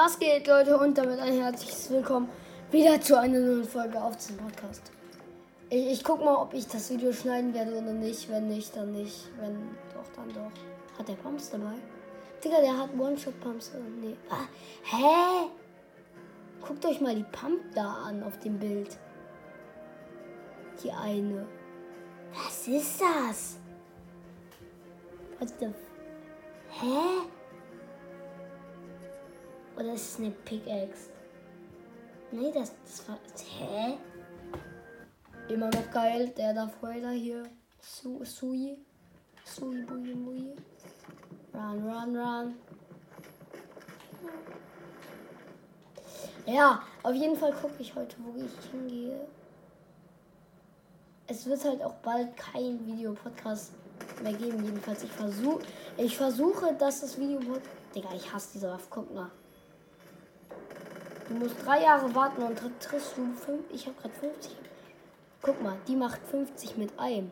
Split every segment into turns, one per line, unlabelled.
Was geht, Leute? Und damit ein herzliches Willkommen wieder zu einer neuen Folge auf diesem Podcast. Ich, ich guck mal, ob ich das Video schneiden werde oder nicht. Wenn nicht, dann nicht. Wenn doch, dann doch. Hat der Pumps dabei? Digga, der hat One-Shot-Pumps. Äh, nee. Ah, hä? Guckt euch mal die Pump da an auf dem Bild. Die eine. Was ist das? What the... Hä? Oder ist es eine Pickaxe? Nee, das, das war. Hä? Immer noch geil. Der da Vader hier. Su, Sui. Sui, Bui, Bui. Run, run, run. Ja, auf jeden Fall gucke ich heute, wo ich hingehe. Es wird halt auch bald kein Videopodcast mehr geben. Jedenfalls, ich versuche, ich versuche, dass das Video. Digga, ich hasse diese Waffe. Guck mal. Du musst drei Jahre warten und triffst du fünf. Ich habe gerade 50. Guck mal, die macht 50 mit einem.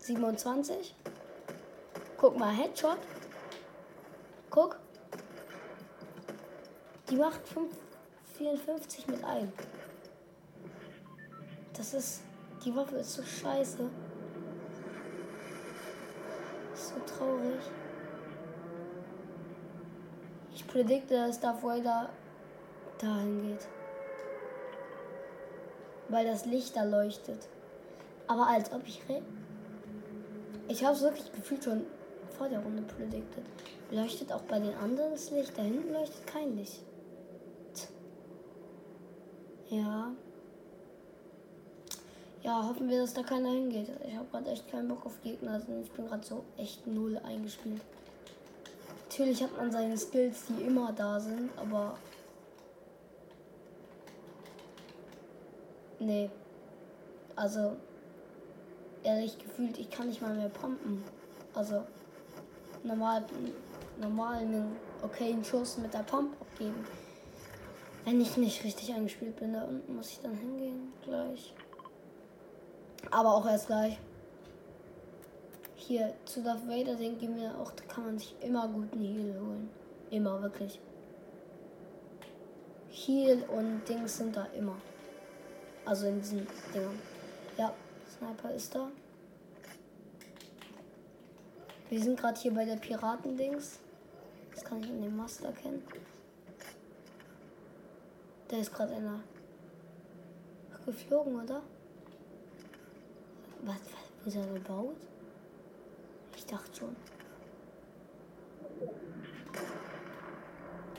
27. Guck mal, Headshot. Guck. Die macht 5, 54 mit einem. Das ist. Die Waffe ist so scheiße. Ist so traurig. Predikte, dass Darth Vader dahin geht. Weil das Licht da leuchtet. Aber als ob ich... Ich habe es wirklich gefühlt schon vor der Runde prediktet. Leuchtet auch bei den anderen das Licht. Da hinten leuchtet kein Licht. Ja. Ja, hoffen wir, dass da keiner hingeht. Ich habe gerade echt keinen Bock auf Gegner. Also ich bin gerade so echt null eingespielt. Natürlich hat man seine Skills, die immer da sind, aber. Nee. Also. Ehrlich gefühlt, ich kann nicht mal mehr pumpen. Also. Normal. Normal einen okayen Schuss mit der Pump abgeben. Wenn ich nicht richtig eingespielt bin, da unten muss ich dann hingehen. Gleich. Aber auch erst gleich hier zu Darth Vader denke ich mir auch, da kann man sich immer guten Heal holen. Immer, wirklich. Heal und Dings sind da immer. Also in diesen Dingern. Ja, Sniper ist da. Wir sind gerade hier bei der Piraten-Dings. Das kann ich in dem Master erkennen. Da ist gerade einer geflogen, oder? Was, was, wo ist er gebaut? Ich dachte schon.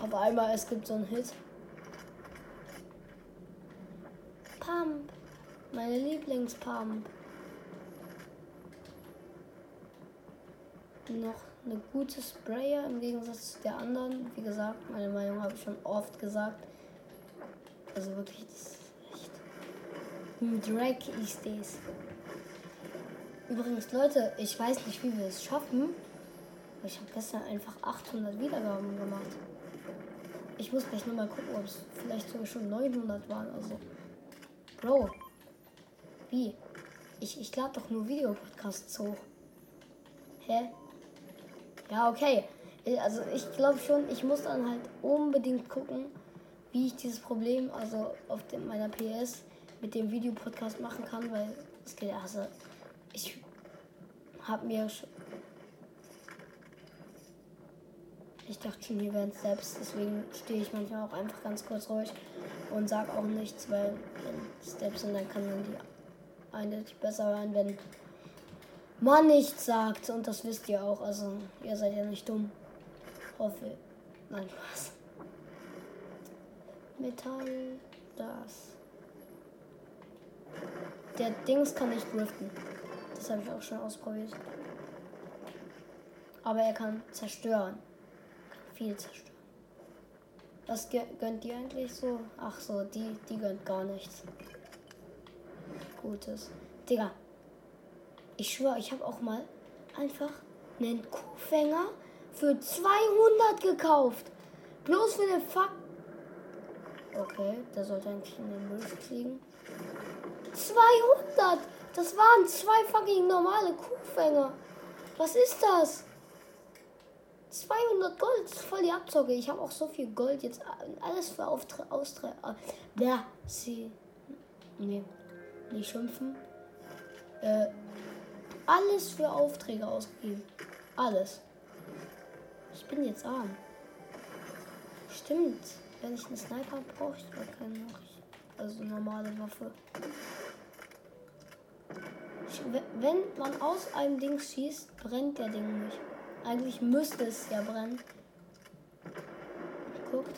Auf einmal, es gibt so einen Hit. Pump. Meine Lieblingspump. Noch eine gute Sprayer im Gegensatz zu der anderen. Wie gesagt, meine Meinung habe ich schon oft gesagt. Also wirklich, das ist echt. Ein Dreck ist das. Übrigens, Leute, ich weiß nicht, wie wir es schaffen. Ich habe gestern einfach 800 Wiedergaben gemacht. Ich muss gleich nochmal gucken, ob es vielleicht sogar schon 900 waren. Also, Bro, wie? Ich, ich lade doch nur Videopodcasts hoch. Hä? Ja, okay. Also ich glaube schon, ich muss dann halt unbedingt gucken, wie ich dieses Problem, also auf dem, meiner PS, mit dem Videopodcast machen kann, weil es geht also ich habe mir schon. Ich dachte schon, hier wären Steps, deswegen stehe ich manchmal auch einfach ganz kurz ruhig und sage auch nichts, weil wenn Steps sind, dann kann man die eindeutig besser hören, wenn man nichts sagt. Und das wisst ihr auch, also ihr seid ja nicht dumm. Hoffe. Nein, was? Metall, das. Der Dings kann nicht driften. Das habe ich auch schon ausprobiert. Aber er kann zerstören. Kann viel zerstören. Was gönnt die eigentlich so? Ach so, die, die gönnt gar nichts. Gutes. Digga. Ich schwöre, ich habe auch mal einfach einen Kuhfänger für 200 gekauft. Bloß für den Fuck. Okay, der sollte eigentlich in den Müll fliegen. 200! Das waren zwei fucking normale Kuhfänger. Was ist das? 200 Gold. Ist voll die Abzocke. Ich habe auch so viel Gold jetzt. Alles für Aufträge. Austra ja, sie. Nee. Nicht schimpfen. Äh, alles für Aufträge ausgegeben. Alles. Ich bin jetzt arm. Stimmt. Wenn ich einen Sniper brauche, ich gar keine Also normale Waffe. Wenn man aus einem Ding schießt, brennt der Ding nicht. Eigentlich müsste es ja brennen. Guckt.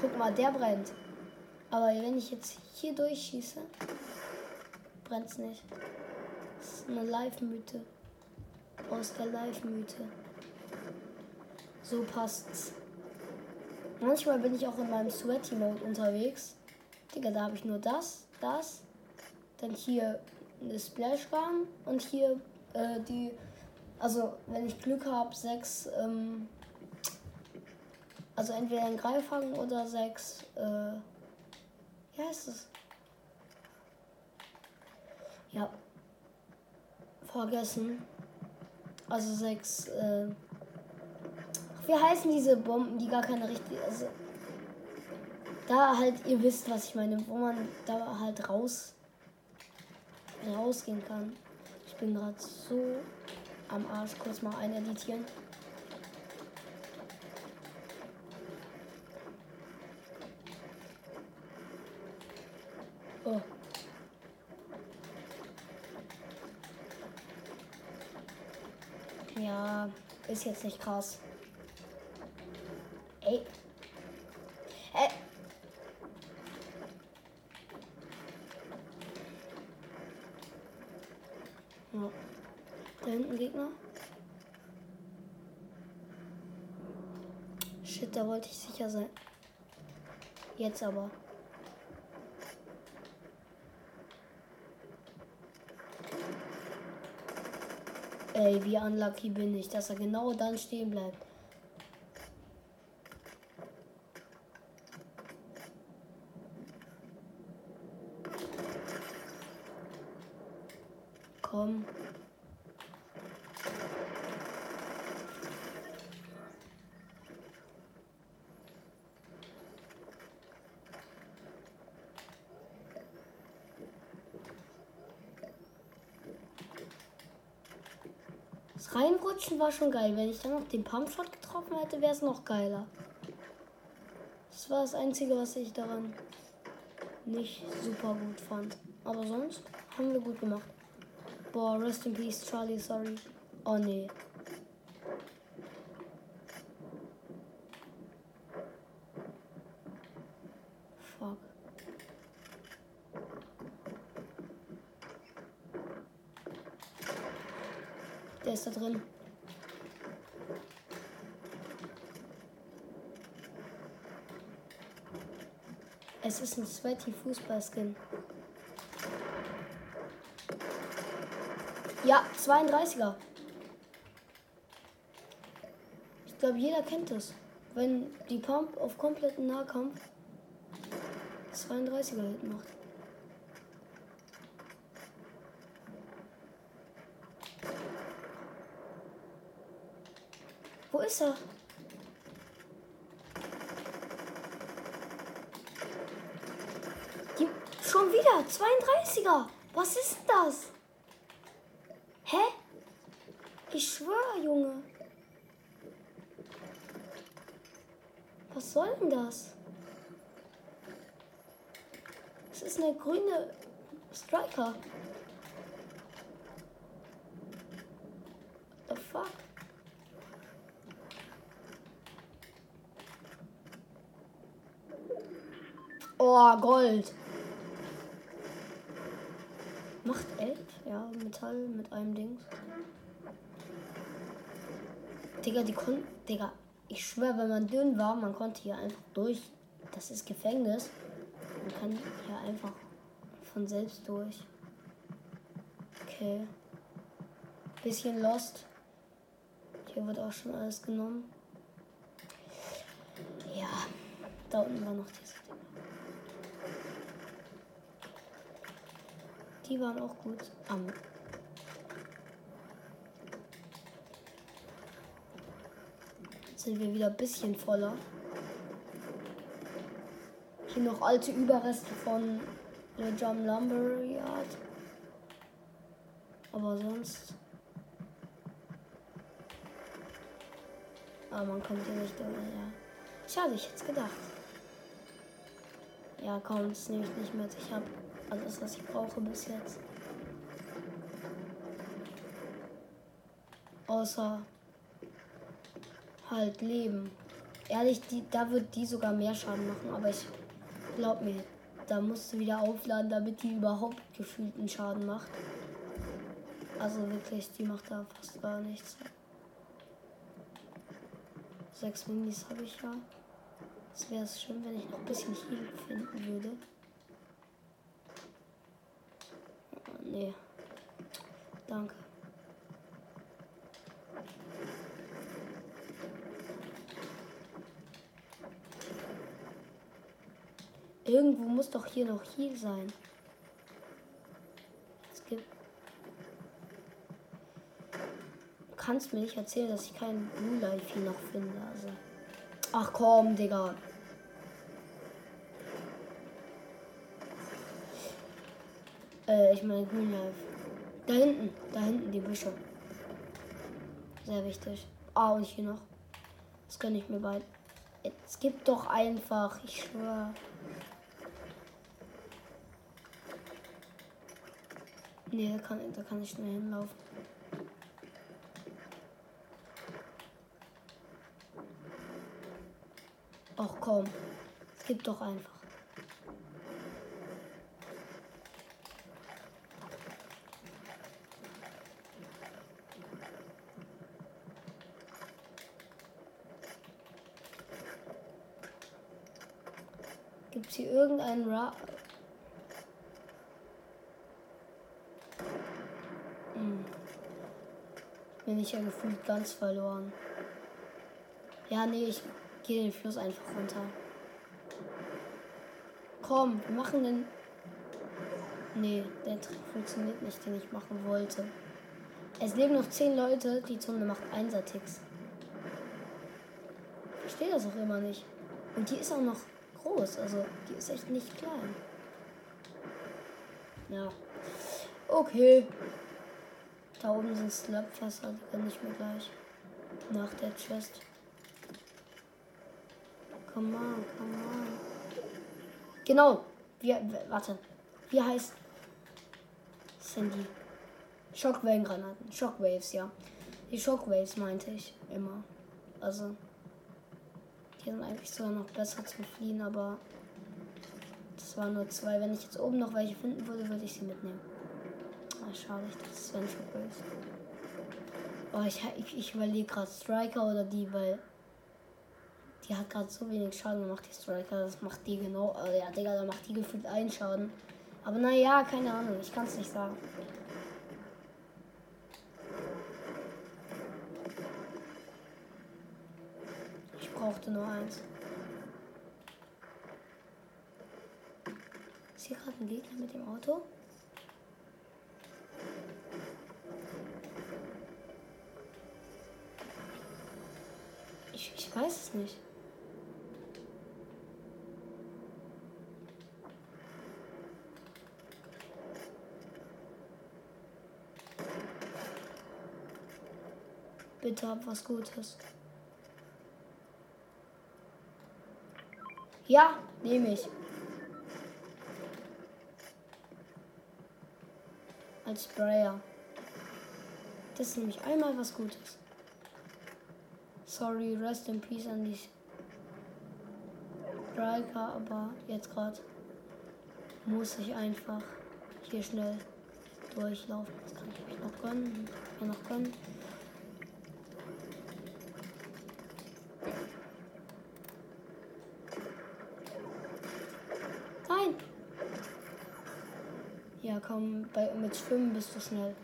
Guck mal, der brennt. Aber wenn ich jetzt hier durchschieße, brennt es nicht. Das ist eine Live-Mythe. Aus der Live-Mythe. So passt's. Manchmal bin ich auch in meinem Sweaty-Mode unterwegs. Digga, da habe ich nur das, das, dann hier eine Splash-Gun und hier äh, die, also wenn ich Glück habe, sechs, ähm, also entweder ein Greifhaken oder sechs, äh, wie heißt es? Ja, vergessen. Also sechs, äh, wie heißen diese Bomben, die gar keine richtige, also da halt, ihr wisst, was ich meine, wo man da halt raus rausgehen kann. Ich bin gerade so am Arsch. Kurz mal eineditieren. Oh. Ja, ist jetzt nicht krass. Ey. Ey. Ja. Hinten Gegner. Shit, da wollte ich sicher sein. Jetzt aber. Ey, wie unlucky bin ich, dass er genau dann stehen bleibt. Komm. Das Reinrutschen war schon geil. Wenn ich dann noch den Pumpshot getroffen hätte, wäre es noch geiler. Das war das Einzige, was ich daran nicht super gut fand. Aber sonst haben wir gut gemacht. Boah, rest in peace, Charlie, sorry. Oh nee. Fuck. Der ist da drin. Sweaty Fußballskin. Ja, 32er. Ich glaube, jeder kennt das. Wenn die Pump auf kompletten Nahkampf 32er Hit macht. Wo ist er? Die, schon wieder 32er. Was ist das? Hä? Ich schwöre, Junge. Was soll denn das? Das ist eine grüne Striker. The fuck? Oh, Gold. Macht 11? Ja, Metall mit einem Dings. Digga, die konnten. Digga, ich schwöre, wenn man dünn war, man konnte hier einfach durch. Das ist Gefängnis. Man kann hier einfach von selbst durch. Okay. Bisschen lost. Hier wird auch schon alles genommen. Ja, da unten war noch diese Die waren auch gut. Jetzt sind wir wieder ein bisschen voller. Hier noch alte Überreste von der Jam Lumber Yard. Aber sonst. Aber man kommt hier nicht durch. Ja. Schade, ich hätte gedacht. Ja, komm, das nehme ich nicht mit. Ich habe alles, was ich brauche bis jetzt. Außer halt Leben. Ehrlich, die, da wird die sogar mehr Schaden machen, aber ich glaub mir, da musst du wieder aufladen, damit die überhaupt gefühlten Schaden macht. Also wirklich, die macht da fast gar nichts. Sechs Minis habe ich ja. Es wäre schön, wenn ich noch ein bisschen Heal finden würde. Nee. Danke. Irgendwo muss doch hier noch Heal sein. Es gibt. Du kannst mir nicht erzählen, dass ich keinen Blue Life hier noch finde. Also. Ach komm, Digga. Äh, ich meine Green Life. Da hinten, da hinten die Büsche. Sehr wichtig. Ah, und hier noch. Das kann ich mir bald. Es gibt doch einfach, ich schwöre. Nee, da kann, da kann ich schnell hinlaufen. Ach komm, es gibt doch einfach. Gibt es hier irgendeinen Ra bin ich ja gefühlt ganz verloren. Ja, nee, ich gehe den Fluss einfach runter. Komm, wir machen den. Nee, der Trick funktioniert nicht, den ich machen wollte. Es leben noch zehn Leute, die Zone macht Einser-Ticks. Ich verstehe das auch immer nicht. Und die ist auch noch groß, also die ist echt nicht klein. Ja. Okay. Da oben sind Slapfässer, die kann ich mir gleich nach der Chest. Come on, come on. Genau. Wie, warte. Wie heißt Sandy? Shockwave-Granaten. Shockwaves, ja. Die Shockwaves meinte ich immer. Also, die sind eigentlich sogar noch besser zum Fliehen, aber das waren nur zwei. Wenn ich jetzt oben noch welche finden würde, würde ich sie mitnehmen. Ah, schade, ich dachte, es wäre ein Shockwaves. Oh, ich, ich, ich überlege gerade Striker oder die, weil die hat gerade so wenig Schaden gemacht, die Striker. Das macht die genau. Äh, ja, Digga, da macht die gefühlt einen Schaden. Aber naja, keine Ahnung, ich kann es nicht sagen. Ich brauchte nur eins. Ist hier gerade ein Gegner mit dem Auto? Ich, ich weiß es nicht. Bitte hab was Gutes. Ja, nehme ich. Als Sprayer. Das ist nämlich einmal was Gutes. Sorry, rest in peace an die Striker, aber jetzt gerade muss ich einfach hier schnell durchlaufen. Das kann ich mich noch gönnen. Mir noch gönnen. Ja, komm, bei, mit Schwimmen bist du schnell.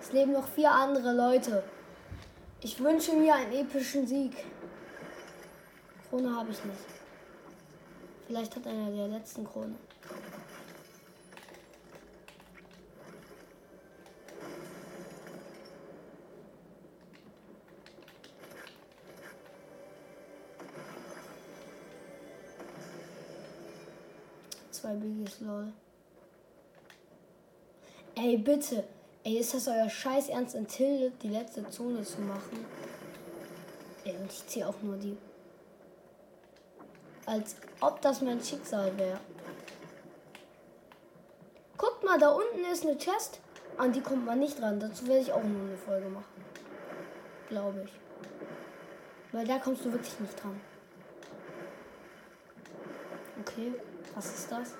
Es leben noch vier andere Leute. Ich wünsche mir einen epischen Sieg. Krone habe ich nicht. Vielleicht hat einer der letzten Krone. Zwei Biggies, lol. Ey, bitte. Ey, ist das euer Scheiß Ernst in Tilde, die letzte Zone zu machen? Ey, und ich ziehe auch nur die. Als ob das mein Schicksal wäre. Guckt mal, da unten ist eine Chest. An die kommt man nicht ran. Dazu werde ich auch nur eine Folge machen. Glaube ich. Weil da kommst du wirklich nicht dran. Okay, was ist das?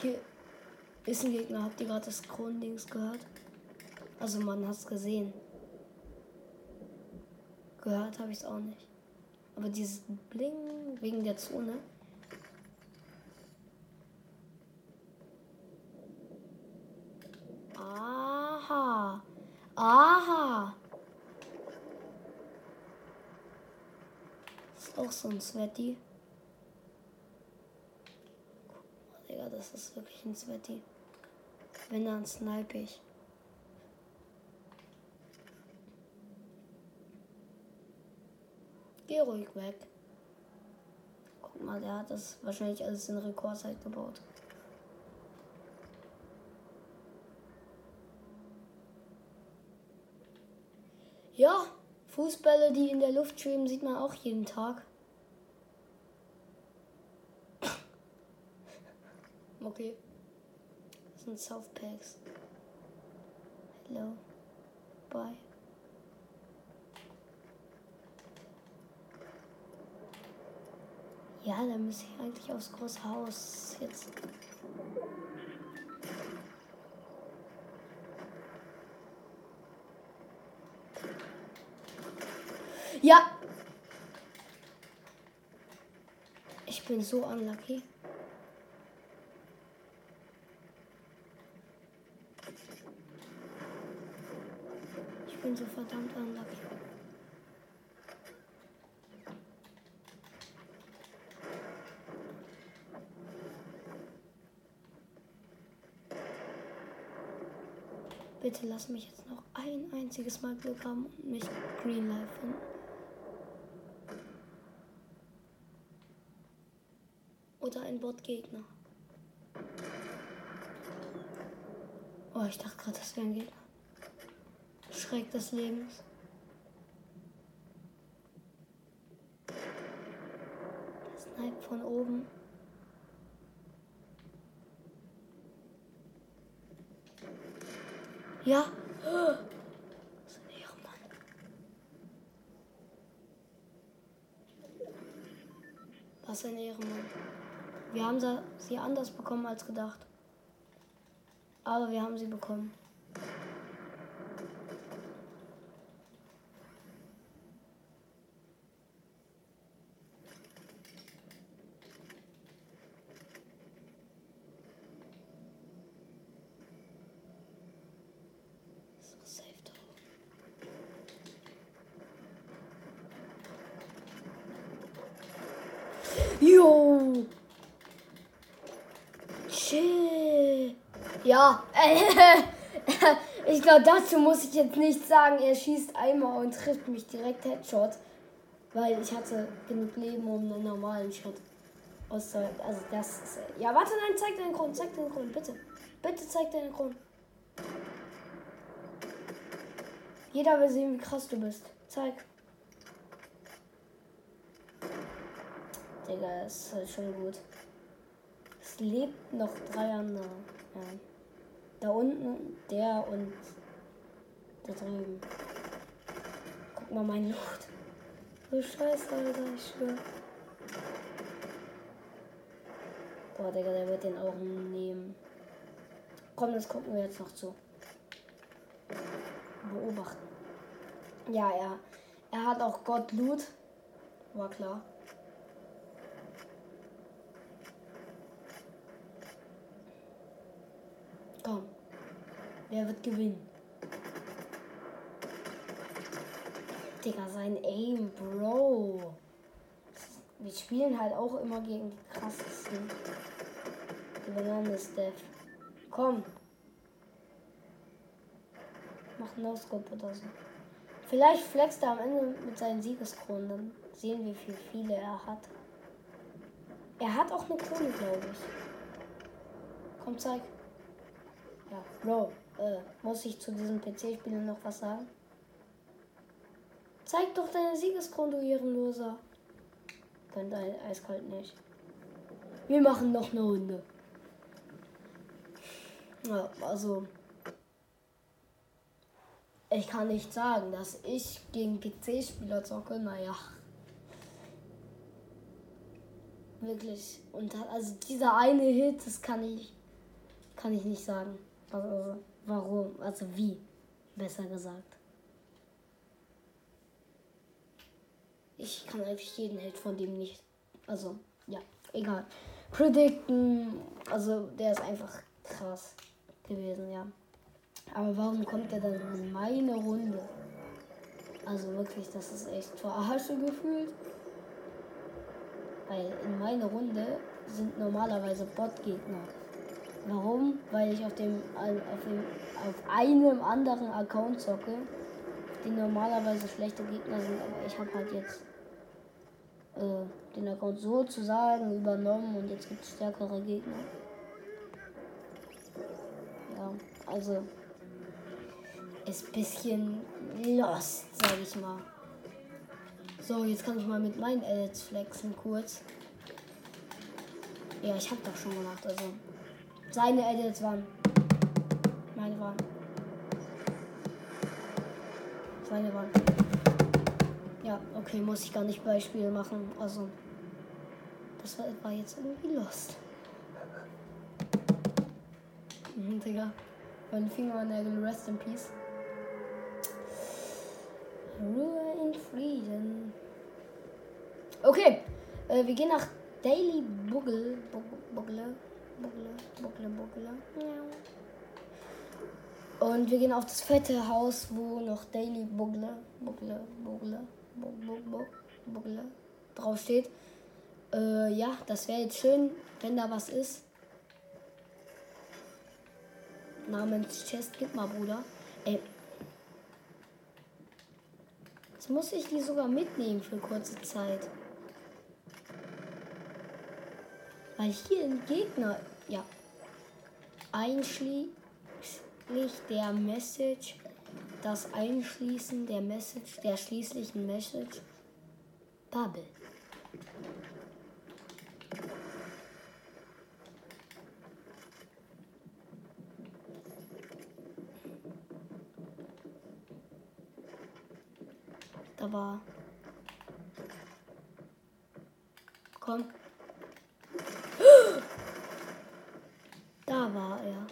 Hier ist ein Gegner. Habt ihr gerade das Kronendings gehört? Also man hat es gesehen. Gehört habe ich es auch nicht. Aber dieses Bling wegen der Zone. Aha. Aha. ist auch so ein Sweaty. Digga, das ist wirklich ein Sweaty. Wenn dann snipe ich. Geh ruhig weg. Guck mal, der hat das wahrscheinlich alles in Rekordzeit gebaut. Ja, Fußbälle, die in der Luft schweben, sieht man auch jeden Tag. Okay. Das sind Softpacks. Hello. Bye. Ja, dann muss ich eigentlich aufs große Haus jetzt. Ja. Ich bin so unlucky. Ich bin so verdammt unlucky. Bitte lass mich jetzt noch ein einziges Mal Glück haben und mich Green Life finden. Oder ein Bot-Gegner. Oh, ich dachte gerade, das wäre ein Gegner. Schreck des Lebens. Das Snipe von oben. Ja. Was ein Ehrenmann. Was ein Ehrenmann. Wir haben sie anders bekommen als gedacht. Aber wir haben sie bekommen. So safe da oben. Jo. Chill. Ja. ich glaube, dazu muss ich jetzt nicht sagen. Er schießt einmal und trifft mich direkt Headshot. Weil ich hatte genug Leben, um einen normalen Shot auszuhalten. Also das ist... Ja, warte, nein, zeig deinen Grund. Zeig deinen Grund, bitte. Bitte zeig deinen Grund. Jeder will sehen, wie krass du bist. Zeig. Digga, ist halt schon gut. Es lebt noch drei andere. Ja. Da unten, der und da drüben. Guck mal mein Luft. Du Scheiße, Alter, ich schwör. Boah, Digga, der wird den auch nehmen. Komm, das gucken wir jetzt noch zu. Beobachten. Ja, er, er hat auch Gott Loot. War klar. Komm. Wer wird gewinnen? Digga, sein Aim, Bro. Wir spielen halt auch immer gegen die krassesten. Bananas Death. Komm. Mach No-Scope oder so. Vielleicht flext er am Ende mit seinen Siegeskronen. Dann sehen wir, wie viele er hat. Er hat auch eine Krone, glaube ich. Komm, zeig. Ja, Bro, äh, muss ich zu diesem PC-Spieler noch was sagen? Zeig doch deine Siegeskrone, du Ehrenloser. Könnt eiskalt nicht. Wir machen noch eine Runde. Ja, also. Ich kann nicht sagen, dass ich gegen PC-Spieler zocke. Naja. Wirklich. Und also dieser eine Hit, das kann ich. Kann ich nicht sagen. Also, warum? Also wie? Besser gesagt. Ich kann eigentlich jeden Hit von dem nicht. Also, ja, egal. Predicten. Also, der ist einfach krass gewesen, ja. Aber warum kommt er dann in meine Runde? Also wirklich, das ist echt verarsche gefühlt. Weil in meiner Runde sind normalerweise Bot-Gegner. Warum? Weil ich auf dem, auf dem auf einem anderen Account zocke, die normalerweise schlechte Gegner sind, aber ich habe halt jetzt äh, den Account sozusagen übernommen und jetzt gibt es stärkere Gegner. Ja, also ist bisschen lost, sag ich mal. So, jetzt kann ich mal mit meinen Edits flexen kurz. Ja, ich habe doch schon gemacht, also. Seine Edits waren. Meine waren. Seine waren. Ja, okay, muss ich gar nicht Beispiele machen. Also. Das war, war jetzt irgendwie lost. Mhm, Digga. Meine Fingernägel, rest in peace. Ruhe in Frieden. Okay, äh, wir gehen nach Daily Buggle. Buggle. Buggle. Buggle. Buggle. Und wir gehen auf das fette Haus, wo noch Daily Buggle. Buggle. Buggle. Buggle. Buggle draufsteht. Äh, ja, das wäre jetzt schön, wenn da was ist. Namens Chest, gib mal, Bruder. Ey, Jetzt muss ich die sogar mitnehmen für kurze Zeit. Weil hier ein Gegner, ja, einschließlich der Message, das Einschließen der Message, der schließlichen Message, Bubble. aber. Komm. Da war er.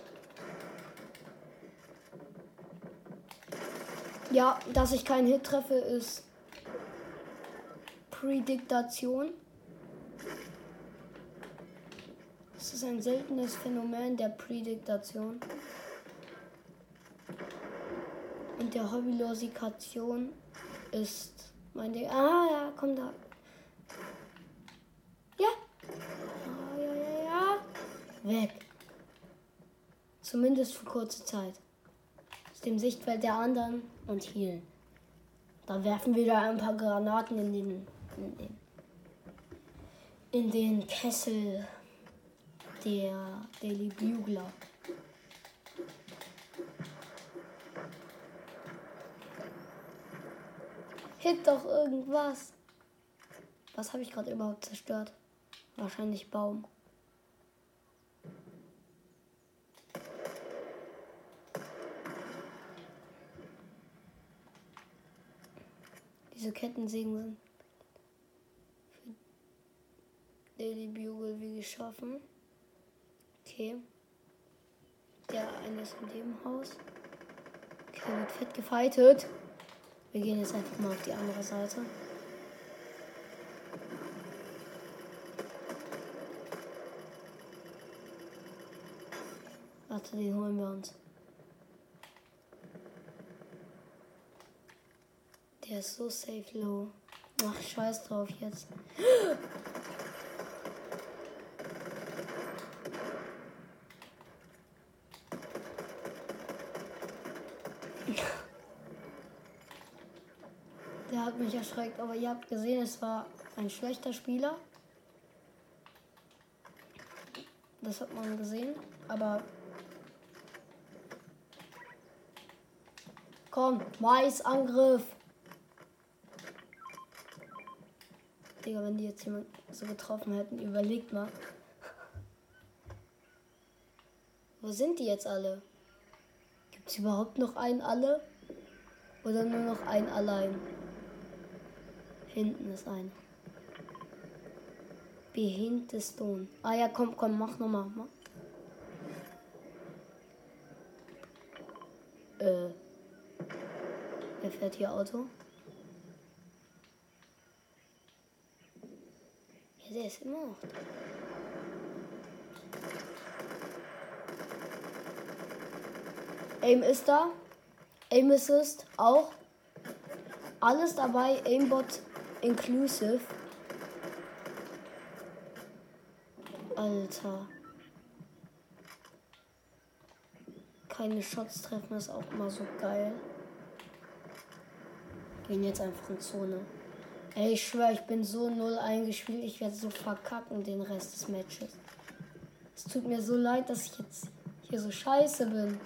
Ja, dass ich keinen Hit treffe, ist Prädiktation. Das ist ein seltenes Phänomen der Prädiktation und der Hobbylosikation ist mein Ding. Ah, ja, komm da. Ja. Ah, ja, ja, ja. Weg. Zumindest für kurze Zeit. Dem Sichtfeld der anderen und healen. Dann werfen wir da ein paar Granaten in den, in den, in den Kessel der Daily Bugler. Hit doch irgendwas. Was habe ich gerade überhaupt zerstört? Wahrscheinlich Baum. Diese Kettensägen sind für Daily Bugle wie geschaffen. Okay. Der eine ist in dem Haus. Okay, wird fett gefightet. Wir gehen jetzt einfach mal auf die andere Seite. Warte, den holen wir uns. Der ist so safe low. Ach, scheiß drauf jetzt. Der hat mich erschreckt, aber ihr habt gesehen, es war ein schlechter Spieler. Das hat man gesehen. Aber. Komm, Maisangriff. Digga, wenn die jetzt jemand so getroffen hätten, überlegt mal. Wo sind die jetzt alle? Gibt es überhaupt noch einen alle? Oder nur noch ein allein? Hinten ist ein. Behind the stone. Ah ja, komm, komm, mach nochmal. Mach. Äh. Wer fährt hier Auto? Der ist immer noch da. Aim ist da. Aim Assist auch. Alles dabei. Aimbot inclusive. Alter. Keine Shots treffen ist auch immer so geil. Gehen jetzt einfach in Zone. Ey, ich schwör, ich bin so null eingespielt. Ich werde so verkacken den Rest des Matches. Es tut mir so leid, dass ich jetzt hier so scheiße bin.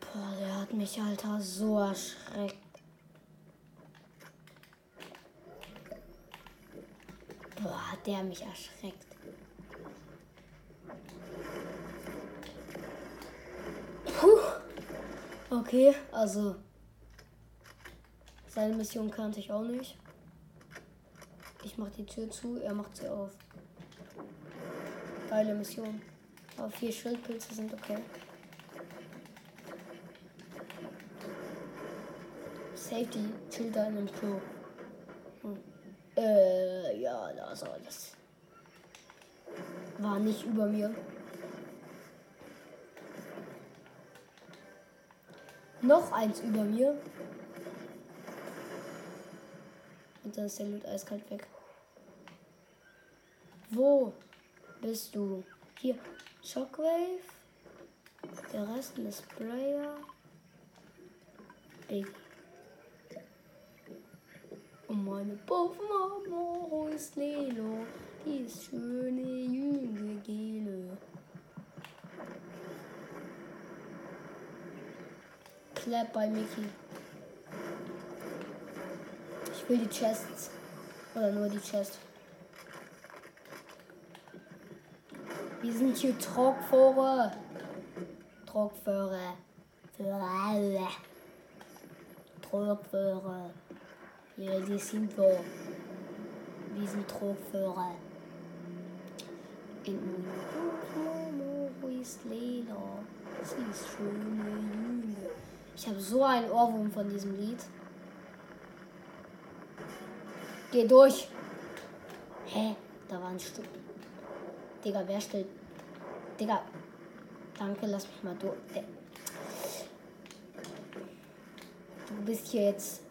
Boah, der hat mich, Alter, so erschreckt. Boah, hat der mich erschreckt. Okay, also. Seine Mission kannte ich auch nicht. Ich mach die Tür zu, er macht sie auf. Geile Mission. Aber vier Schildpilze sind okay. Safety, chill da in dem Klo. Hm. Äh, ja, das alles. War nicht über mir. Noch eins über mir. Und dann ist der Loot eiskalt weg. Wo bist du? Hier. Shockwave. Der Rest ist Sprayer. Big. Und meine Puffmama ist Lelo. Die ist schöne junge Gele. Clap bei Mickey. Ich will die Chests. Oder nur die Chest. Wir sind hier Trockfahrer. Trockfahrer. Trockfahrer. Ja, die sind wir. Wir sind Trockfahrer. In Momo ist Lela. Sie ist schöne Junge. Ich habe so einen Ohrwurm von diesem Lied. Geh durch. Hä? Da war ein Stück. Digga, wer stellt. Digga. Danke, lass mich mal durch. Du bist hier jetzt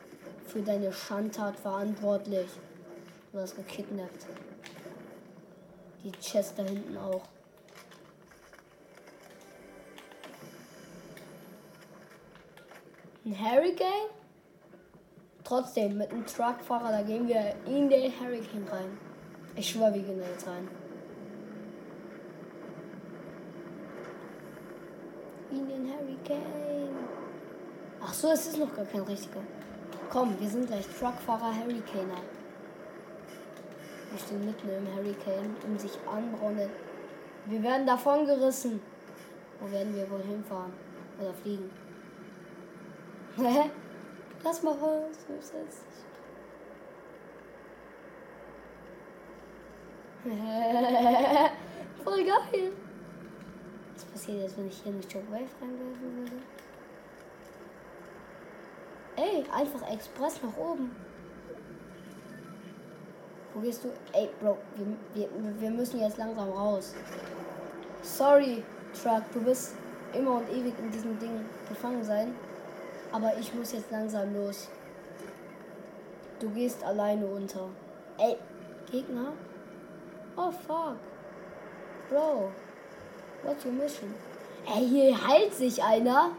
für deine Schandtat verantwortlich. Du hast gekidnappt. Die Chest da hinten auch. Ein Hurricane? Trotzdem, mit einem Truckfahrer, da gehen wir in den Hurricane rein. Ich schwöre, wir gehen da jetzt rein. In den Hurricane. Ach so, es ist noch gar kein richtiger. Komm, wir sind gleich Truckfahrer Hurricaner. Wir stehen mitten im Hurricane und sich anbronnen. Wir werden davon gerissen. Wo werden wir wohl hinfahren? Oder fliegen? Hä? Lass mal raus. Voll geil. Was passiert jetzt, wenn ich hier eine Shockwave reinwerfen würde? Ey, einfach Express nach oben. Wo gehst du? Ey, Bro, wir, wir, wir müssen jetzt langsam raus. Sorry, Truck, du bist immer und ewig in diesem Ding gefangen sein. Aber ich muss jetzt langsam los. Du gehst alleine unter. Ey, Gegner? Oh fuck. Bro, what's your mission? Ey, hier heilt sich einer.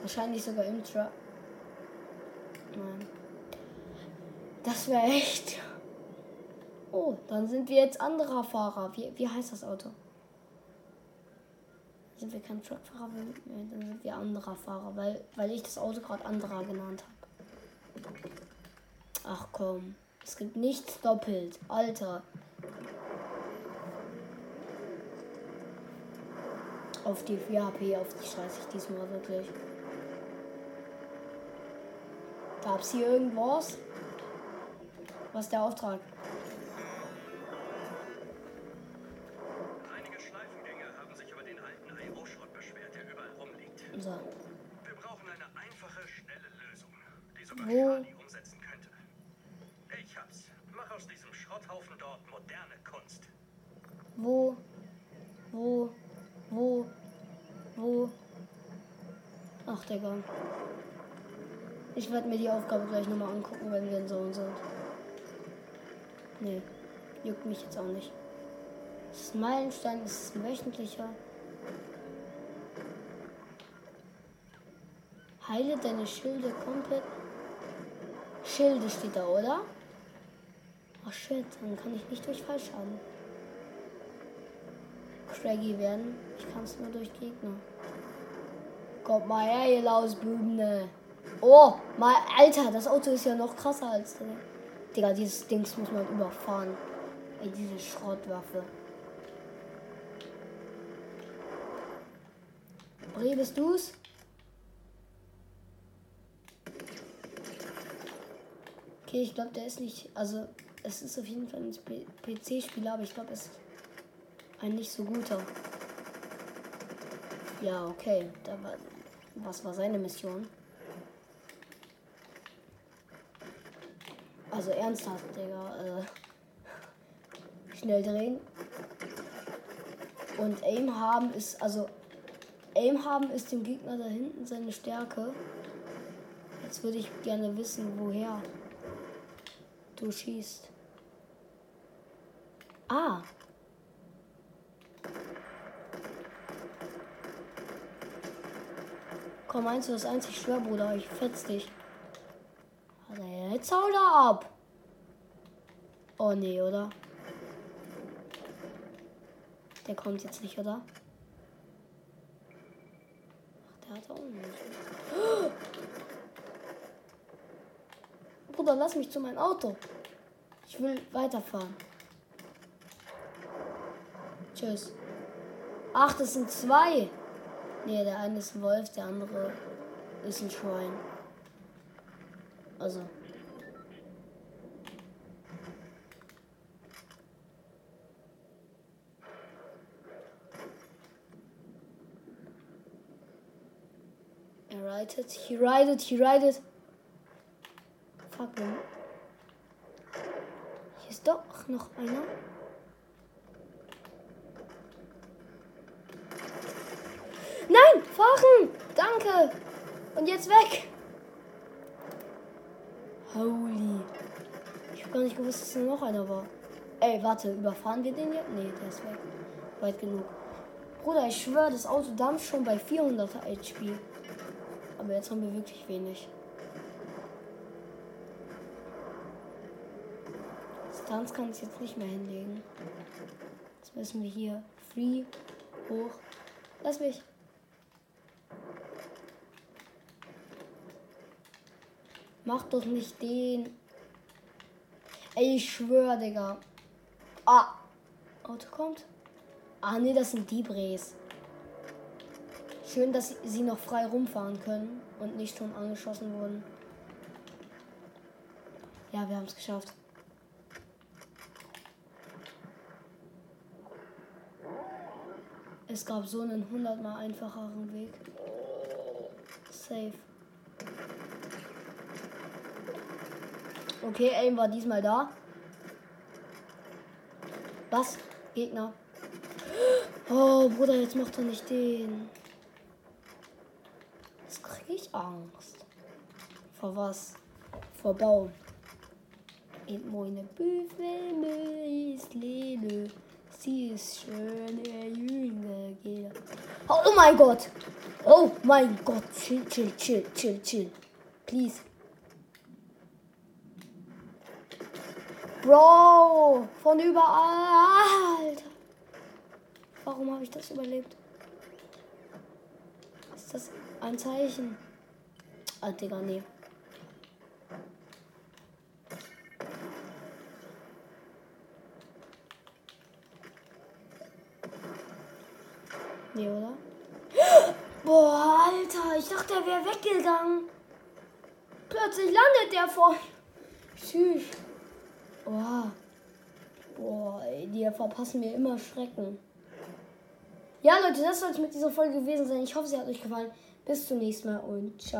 Wahrscheinlich sogar im Truck. Nein. Das wäre echt. Oh, dann sind wir jetzt anderer Fahrer. Wie, wie heißt das Auto? Sind wir kein Truckfahrer, dann sind wir anderer Fahrer, weil, weil ich das Auto gerade anderer genannt habe. Ach komm, es gibt nichts doppelt. Alter. Auf die 4 HP, auf die scheiße ich diesmal wirklich. Gab's hier irgendwas? Was ist der Auftrag?
Einige Schleifengänger haben sich über den alten IO-Schrott beschwert, der überall rumliegt.
So.
Wir brauchen eine einfache, schnelle Lösung, die sogar
Wo?
Charlie umsetzen könnte. Ich hab's. Mach aus diesem Schrotthaufen dort moderne Kunst.
Wo? Wo? Wo? Wo? Digga. Ich werde mir die Aufgabe gleich nochmal angucken, wenn wir in Zone sind. Nee, juckt mich jetzt auch nicht. Ein Meilenstein, ist wöchentlicher. Heile deine Schilde komplett. Schilde steht da, oder? Ach shit, dann kann ich nicht durch Fallschaden. Craggy werden. Ich kann es nur durch Gegner. Kommt mal her, ihr Lausbübene. Oh, mal, Alter, das Auto ist ja noch krasser als der. Digga, dieses Dings muss man überfahren. Ey, diese Schrottwaffe. Bre, bist du's? Okay, ich glaube, der ist nicht. Also, es ist auf jeden Fall ein PC-Spieler, aber ich glaube, es ist ein nicht so guter. Ja, okay. Da war, was war seine Mission? Also ernsthaft, Digga. Äh, schnell drehen. Und Aim haben ist, also Aim haben ist dem Gegner da hinten seine Stärke. Jetzt würde ich gerne wissen, woher du schießt. Ah. Komm, eins, du das einzig schwer, Bruder. Ich fetz dich. Alter, jetzt hau da ab. Oh nee, oder? Der kommt jetzt nicht, oder? Ach, der hat auch nicht. Bruder, lass mich zu meinem Auto. Ich will weiterfahren. Tschüss. Ach, das sind zwei. Nee, der eine ist ein Wolf, der andere ist ein Schwein. Also. Er reitet, he ridet, he ridet. Fuck, man. Hier ist doch noch einer. Nein, fahren! Danke! Und jetzt weg! Holy. Ich hab gar nicht gewusst, dass da noch einer war. Ey, warte, überfahren wir den jetzt? Nee, der ist weg. Weit genug. Bruder, ich schwöre, das Auto dampft schon bei 400 HP. Aber jetzt haben wir wirklich wenig. Stunts kann es jetzt nicht mehr hinlegen. Jetzt müssen wir hier free hoch. Lass mich. Mach doch nicht den. Ey, ich schwör, Digga. Ah. Auto kommt. Ah, nee, das sind die Bres. Schön, dass sie noch frei rumfahren können und nicht schon angeschossen wurden. Ja, wir haben es geschafft. Es gab so einen hundertmal einfacheren Weg. Safe. Okay, Aim war diesmal da. Was? Gegner. Oh, Bruder, jetzt macht er nicht den. Jetzt kriege ich Angst. Vor was? Vor Baum. In meine Büffel ist Lele. Sie ist schön, der Jünger geht. Oh mein Gott! Oh mein Gott! Chill, chill, chill, chill, chill. Please. Bro, von überall. Alter. Warum habe ich das überlebt? Ist das ein Zeichen? Ah, Digga, nee. Nee, oder? Boah, Alter, ich dachte, er wäre weggegangen. Plötzlich landet der vor. Tschüss. Boah. Boah, ey, die verpassen mir immer Schrecken. Ja, Leute, das soll es mit dieser Folge gewesen sein. Ich hoffe, sie hat euch gefallen. Bis zum nächsten Mal und ciao.